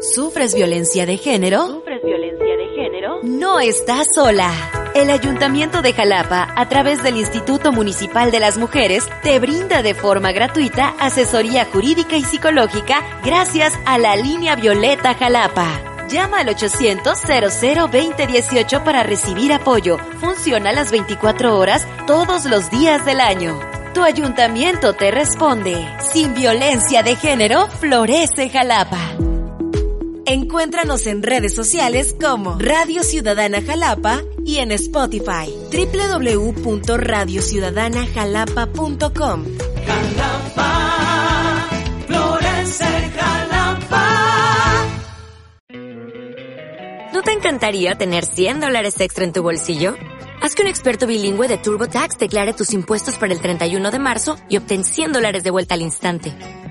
¿Sufres violencia de género? ¿Sufres violencia de género? No estás sola. El Ayuntamiento de Jalapa, a través del Instituto Municipal de las Mujeres, te brinda de forma gratuita asesoría jurídica y psicológica gracias a la línea Violeta Jalapa. Llama al 800-00-2018 para recibir apoyo. Funciona las 24 horas todos los días del año. Tu ayuntamiento te responde. Sin violencia de género, florece Jalapa. Encuéntranos en redes sociales como Radio Ciudadana Jalapa y en Spotify www.radiociudadanajalapa.com. Jalapa, florece Jalapa. ¿No te encantaría tener 100 dólares extra en tu bolsillo? Haz que un experto bilingüe de TurboTax declare tus impuestos para el 31 de marzo y obtén 100 dólares de vuelta al instante.